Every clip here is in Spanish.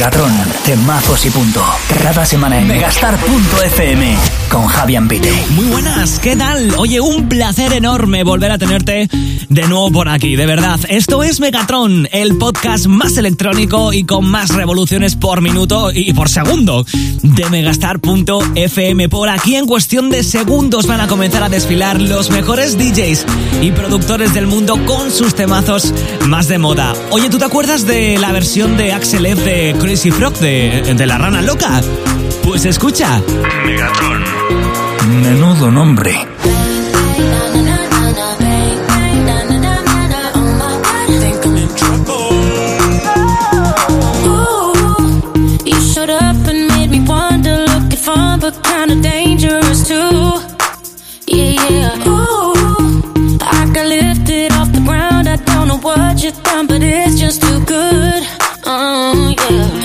Megatron, temazos y punto. Cada semana en megastar.fm con Javier Pite. Muy buenas, ¿qué tal? Oye, un placer enorme volver a tenerte de nuevo por aquí, de verdad. Esto es Megatron, el podcast más electrónico y con más revoluciones por minuto y por segundo de megastar.fm. Por aquí en cuestión de segundos van a comenzar a desfilar los mejores DJs y productores del mundo con sus temazos más de moda. Oye, ¿tú te acuerdas de la versión de Axel F de Crazy Frog de, de la rana loca? Pues escucha. Megatron. Menudo nombre. kinda dangerous too. Yeah, yeah. Ooh, I got lifted off the ground. I don't know what you thought, but it's just too good. Oh, yeah.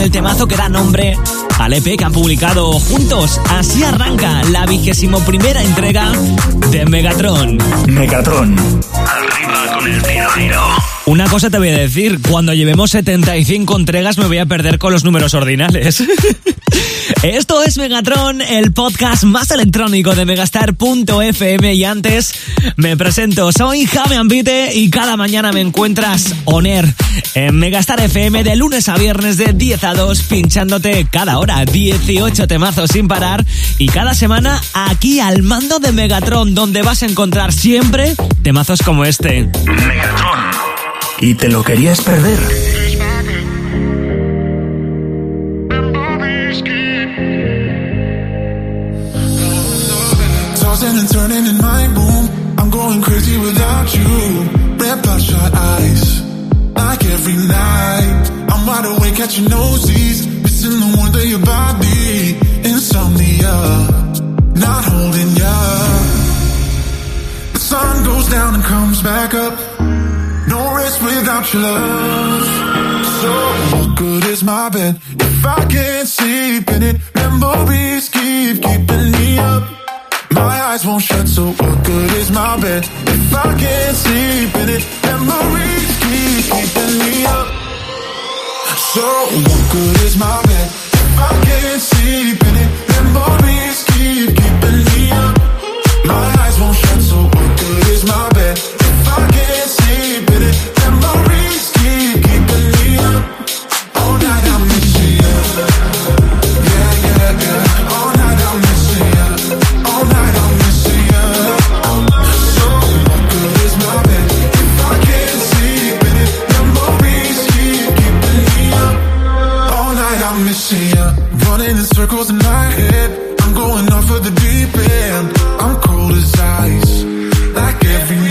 Con el temazo que da nombre al EP que han publicado juntos. Así arranca la vigésimo primera entrega de Megatron. Megatron. Arriba con el tiro Una cosa te voy a decir, cuando llevemos 75 entregas me voy a perder con los números ordinales. Esto es Megatron, el podcast más electrónico de megastar.fm y antes me presento, soy Javi Ambite y cada mañana me encuentras on air en Megastar FM de lunes a viernes de 10 a 2 pinchándote cada hora 18 temazos sin parar y cada semana aquí al mando de Megatron donde vas a encontrar siempre temazos como este. Megatron. ¿Y te lo querías perder? You. Red bloodshot eyes, like every night. I'm wide awake catching noses, missing the warmth of your body. Insomnia, not holding ya. The sun goes down and comes back up. No rest without your love. So what good is my bed if I can't sleep in it? Memories keep keeping me up my eyes won't shut, so what good is my bed if I can't sleep in it? Memories keep keeping me up. So what good is my bed if I can't sleep in it? Memories keep keeping me up. My eyes won't shut, so what good is my bed? See ya. Running in circles in my head. I'm going off of the deep end. I'm cold as ice. Like every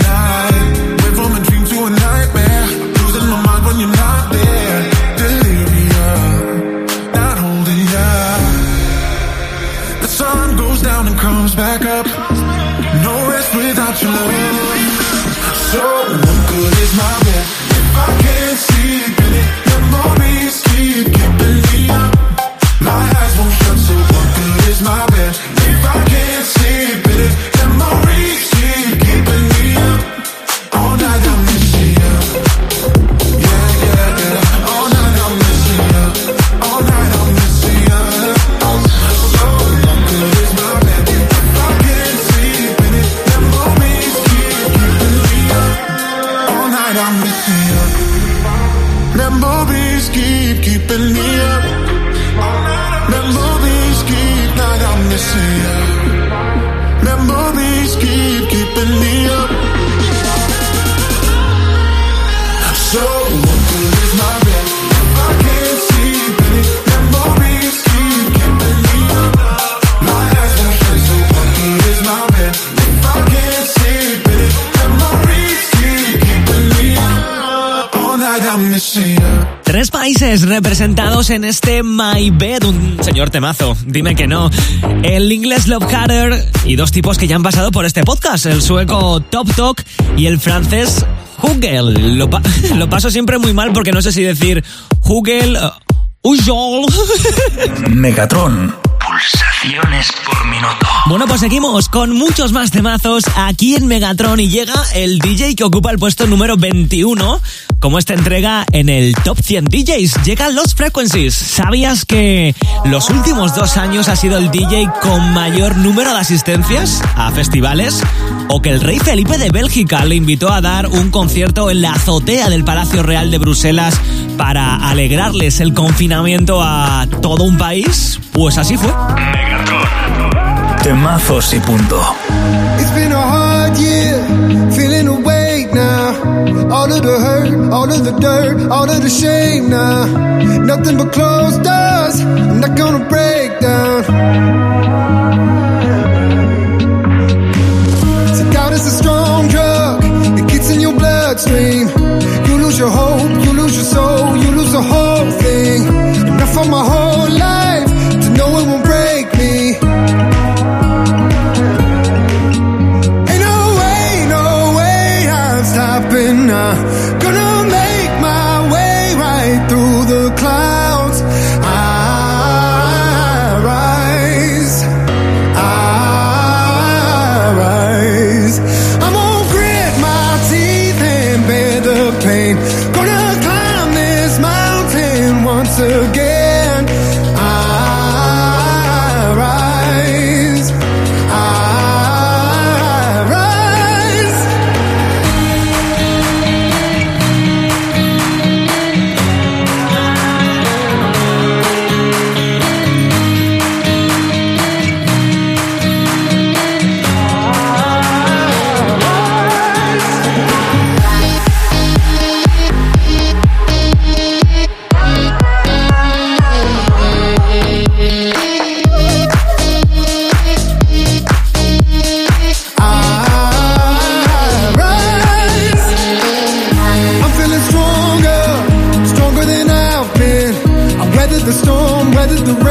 representados en este My Bed, un señor temazo, dime que no. El inglés Love Cutter y dos tipos que ya han pasado por este podcast, el sueco Top Talk y el francés Hugel. Lo, paso siempre muy mal porque no sé si decir Hugel, uh, Megatron. Por minuto. Bueno, pues seguimos con muchos más temazos aquí en Megatron y llega el DJ que ocupa el puesto número 21 como esta entrega en el Top 100 DJs. Llegan los Frequencies. ¿Sabías que los últimos dos años ha sido el DJ con mayor número de asistencias a festivales? ¿O que el rey Felipe de Bélgica le invitó a dar un concierto en la azotea del Palacio Real de Bruselas para alegrarles el confinamiento a todo un país? Pues así fue. Temazos y punto. It's been a hard year, feeling awake now. All of the hurt, all of the dirt, all of the shame now. Nothing but closed doors, I'm not gonna break down. the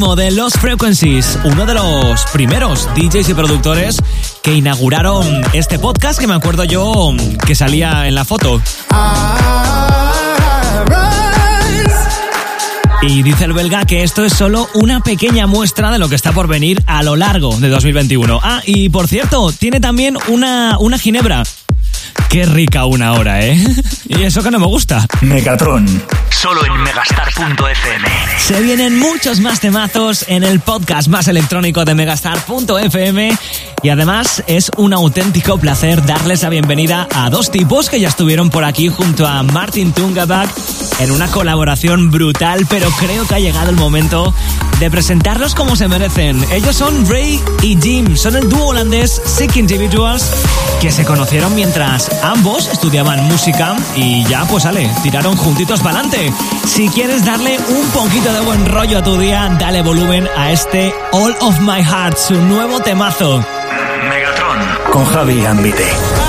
de Los Frequencies, uno de los primeros DJs y productores que inauguraron este podcast que me acuerdo yo que salía en la foto. Y dice el belga que esto es solo una pequeña muestra de lo que está por venir a lo largo de 2021. Ah, y por cierto, tiene también una, una ginebra. Qué rica una hora, ¿eh? Y eso que no me gusta. Megatron, solo en megastar.fm. Se vienen muchos más temazos en el podcast más electrónico de megastar.fm y además es un auténtico placer darles la bienvenida a dos tipos que ya estuvieron por aquí junto a Martin Tungabak en una colaboración brutal, pero creo que ha llegado el momento de presentarlos como se merecen. Ellos son Ray y Jim, son el dúo holandés Sick Individuals que se conocieron mientras ambos estudiaban música y ya pues sale, tiraron juntitos para adelante. Si quieres darle un poquito de buen rollo a tu día, dale volumen a este All of My Heart, su nuevo temazo. Megatron, con Javi Ambite.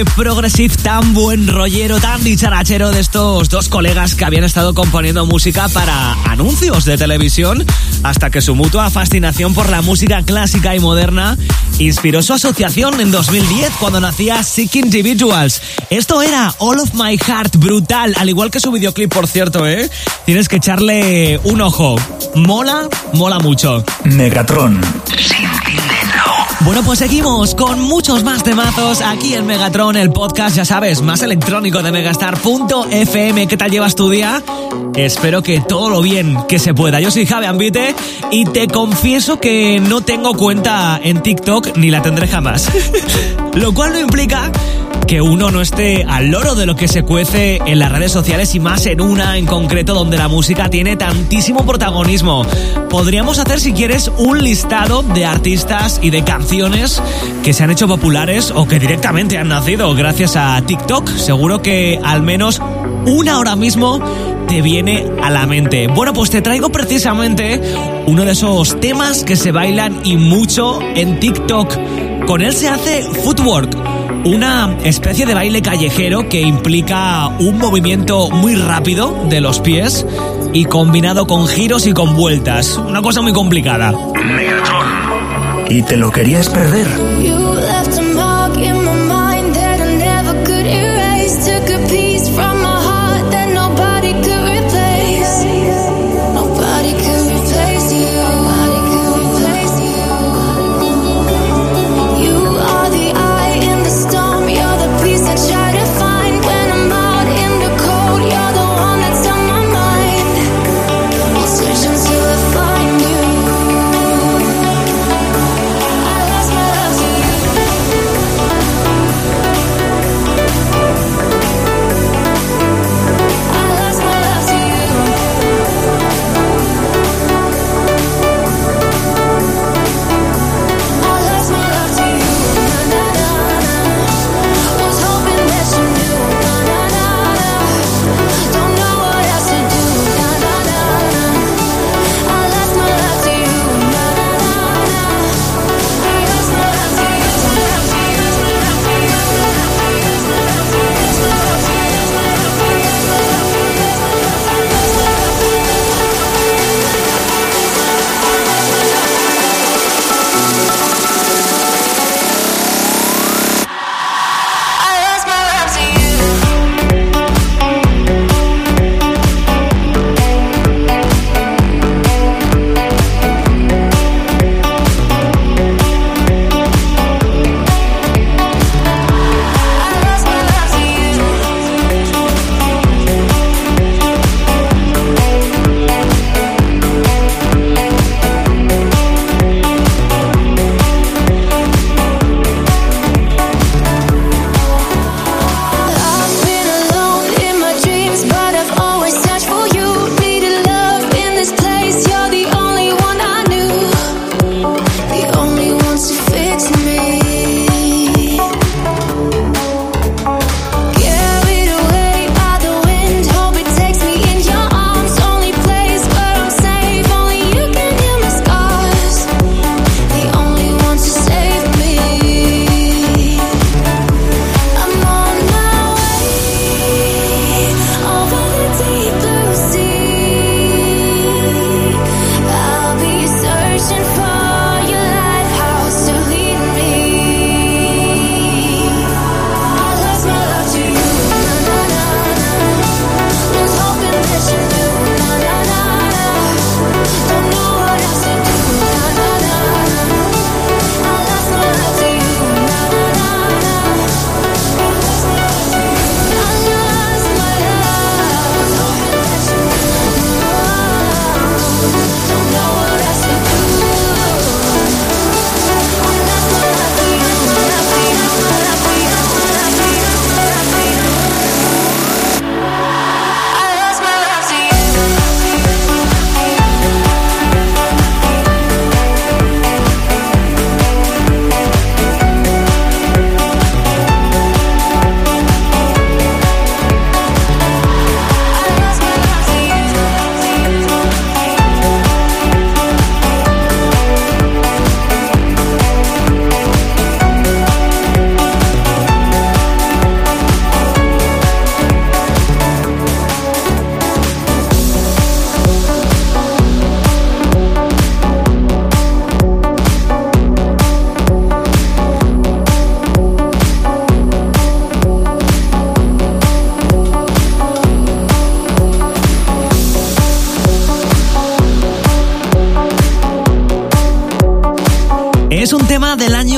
Este progressive tan buen rollero, tan dicharachero de estos dos colegas que habían estado componiendo música para anuncios de televisión hasta que su mutua fascinación por la música clásica y moderna inspiró su asociación en 2010 cuando nacía Sick Individuals. Esto era All of My Heart, brutal, al igual que su videoclip, por cierto, ¿eh? Tienes que echarle un ojo. Mola, mola mucho. Megatron. Bueno, pues seguimos con muchos más temazos aquí en Megatron, el podcast, ya sabes, más electrónico de megastar.fm. ¿Qué tal llevas tu día? Espero que todo lo bien que se pueda. Yo soy Javi Ambite y te confieso que no tengo cuenta en TikTok ni la tendré jamás. lo cual no implica que uno no esté al loro de lo que se cuece en las redes sociales y más en una en concreto donde la música tiene tantísimo protagonismo. Podríamos hacer, si quieres, un listado de artistas y de canciones que se han hecho populares o que directamente han nacido gracias a TikTok. Seguro que al menos una ahora mismo te viene a la mente. Bueno, pues te traigo precisamente uno de esos temas que se bailan y mucho en TikTok. Con él se hace footwork una especie de baile callejero que implica un movimiento muy rápido de los pies y combinado con giros y con vueltas. Una cosa muy complicada. Megatron. ¿Y te lo querías perder?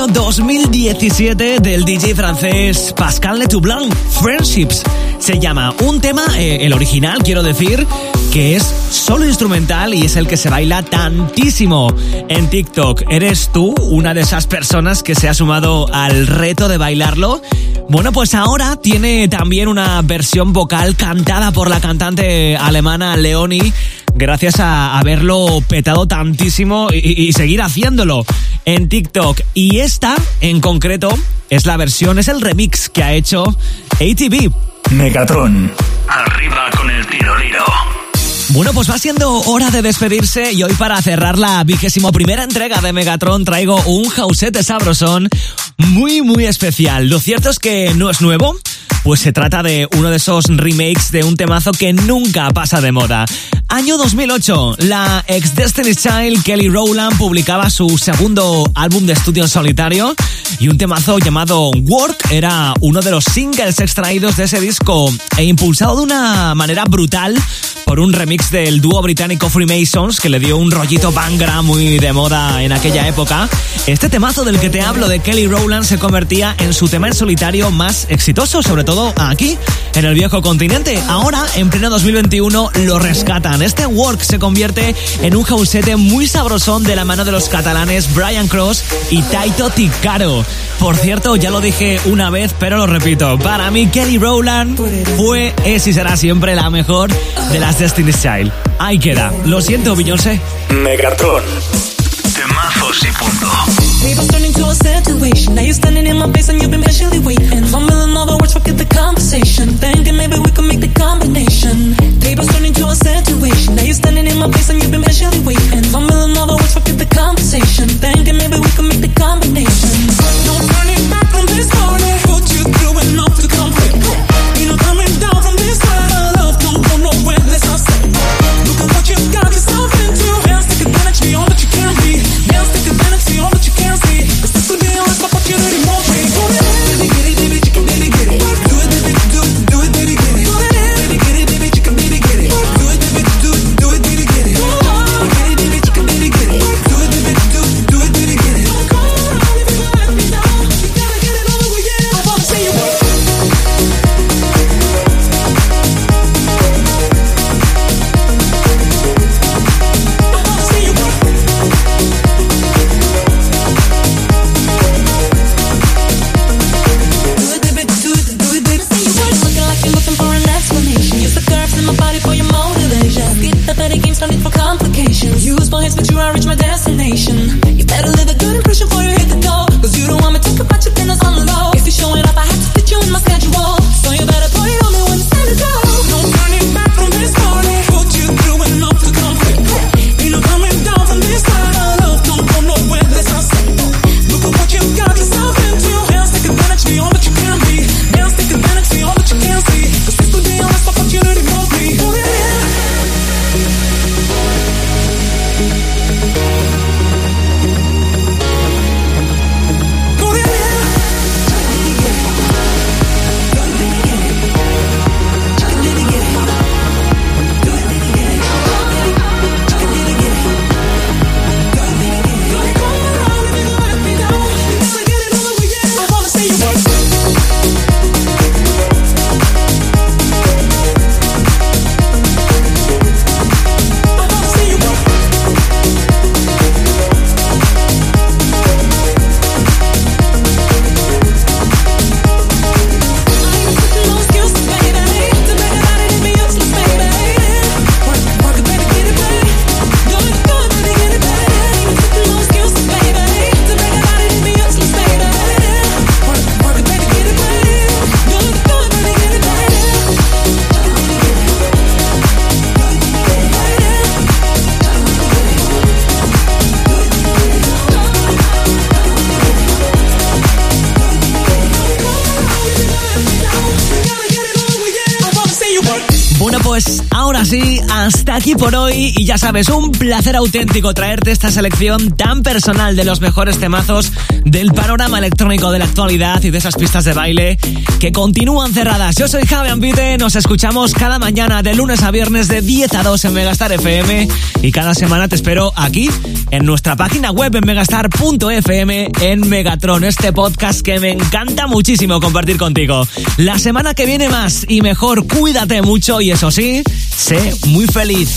Año 2017 del DJ francés Pascal Letoublin, Friendships. Se llama un tema, eh, el original quiero decir, que es solo instrumental y es el que se baila tantísimo en TikTok. ¿Eres tú una de esas personas que se ha sumado al reto de bailarlo? Bueno, pues ahora tiene también una versión vocal cantada por la cantante alemana Leonie gracias a haberlo petado tantísimo y, y seguir haciéndolo en TikTok. Y esta, en concreto, es la versión, es el remix que ha hecho ATV. Megatron. Arriba con el tiro liro. Bueno, pues va siendo hora de despedirse y hoy para cerrar la vigésimo primera entrega de Megatron traigo un jausete sabrosón muy muy especial. Lo cierto es que no es nuevo, pues se trata de uno de esos remakes de un temazo que nunca pasa de moda. Año 2008, la ex Destiny's Child Kelly Rowland publicaba su segundo álbum de estudio en solitario y un temazo llamado Work era uno de los singles extraídos de ese disco e impulsado de una manera brutal por un remix del dúo británico Freemasons que le dio un rollito bangra muy de moda en aquella época. Este temazo del que te hablo de Kelly Rowland se convertía en su tema en solitario más exitoso, sobre todo aquí, en el viejo continente. Ahora, en pleno 2021, lo rescatan. Este work se convierte en un jausete muy sabrosón de la mano de los catalanes Brian Cross y Taito Ticaro. Por cierto, ya lo dije una vez, pero lo repito. Para mí, Kelly Rowland fue, es y será siempre la mejor de las Destiny's Child. Ahí queda. Lo siento, Beyoncé. Megatron. Temazos y punto. Tables turn into a situation. Now you're standing in my face and you've been patiently waiting. Fumbling all the words, forget the conversation. Thinking maybe we could make the combination. Tables turn into a situation. Now you're standing in my face and you've been patiently waiting. Fumbling all the words, forget the conversation. Thinking maybe we could make the combination. No turning back from this morning. fascination. Pues ahora sí, hasta aquí por hoy. Y ya sabes, un placer auténtico traerte esta selección tan personal de los mejores temazos del panorama electrónico de la actualidad y de esas pistas de baile que continúan cerradas. Yo soy Javi Ambite, nos escuchamos cada mañana de lunes a viernes de 10 a 2 en Megastar FM. Y cada semana te espero aquí en nuestra página web en megastar.fm en Megatron, este podcast que me encanta muchísimo compartir contigo. La semana que viene más y mejor, cuídate mucho y eso sí, muy feliz.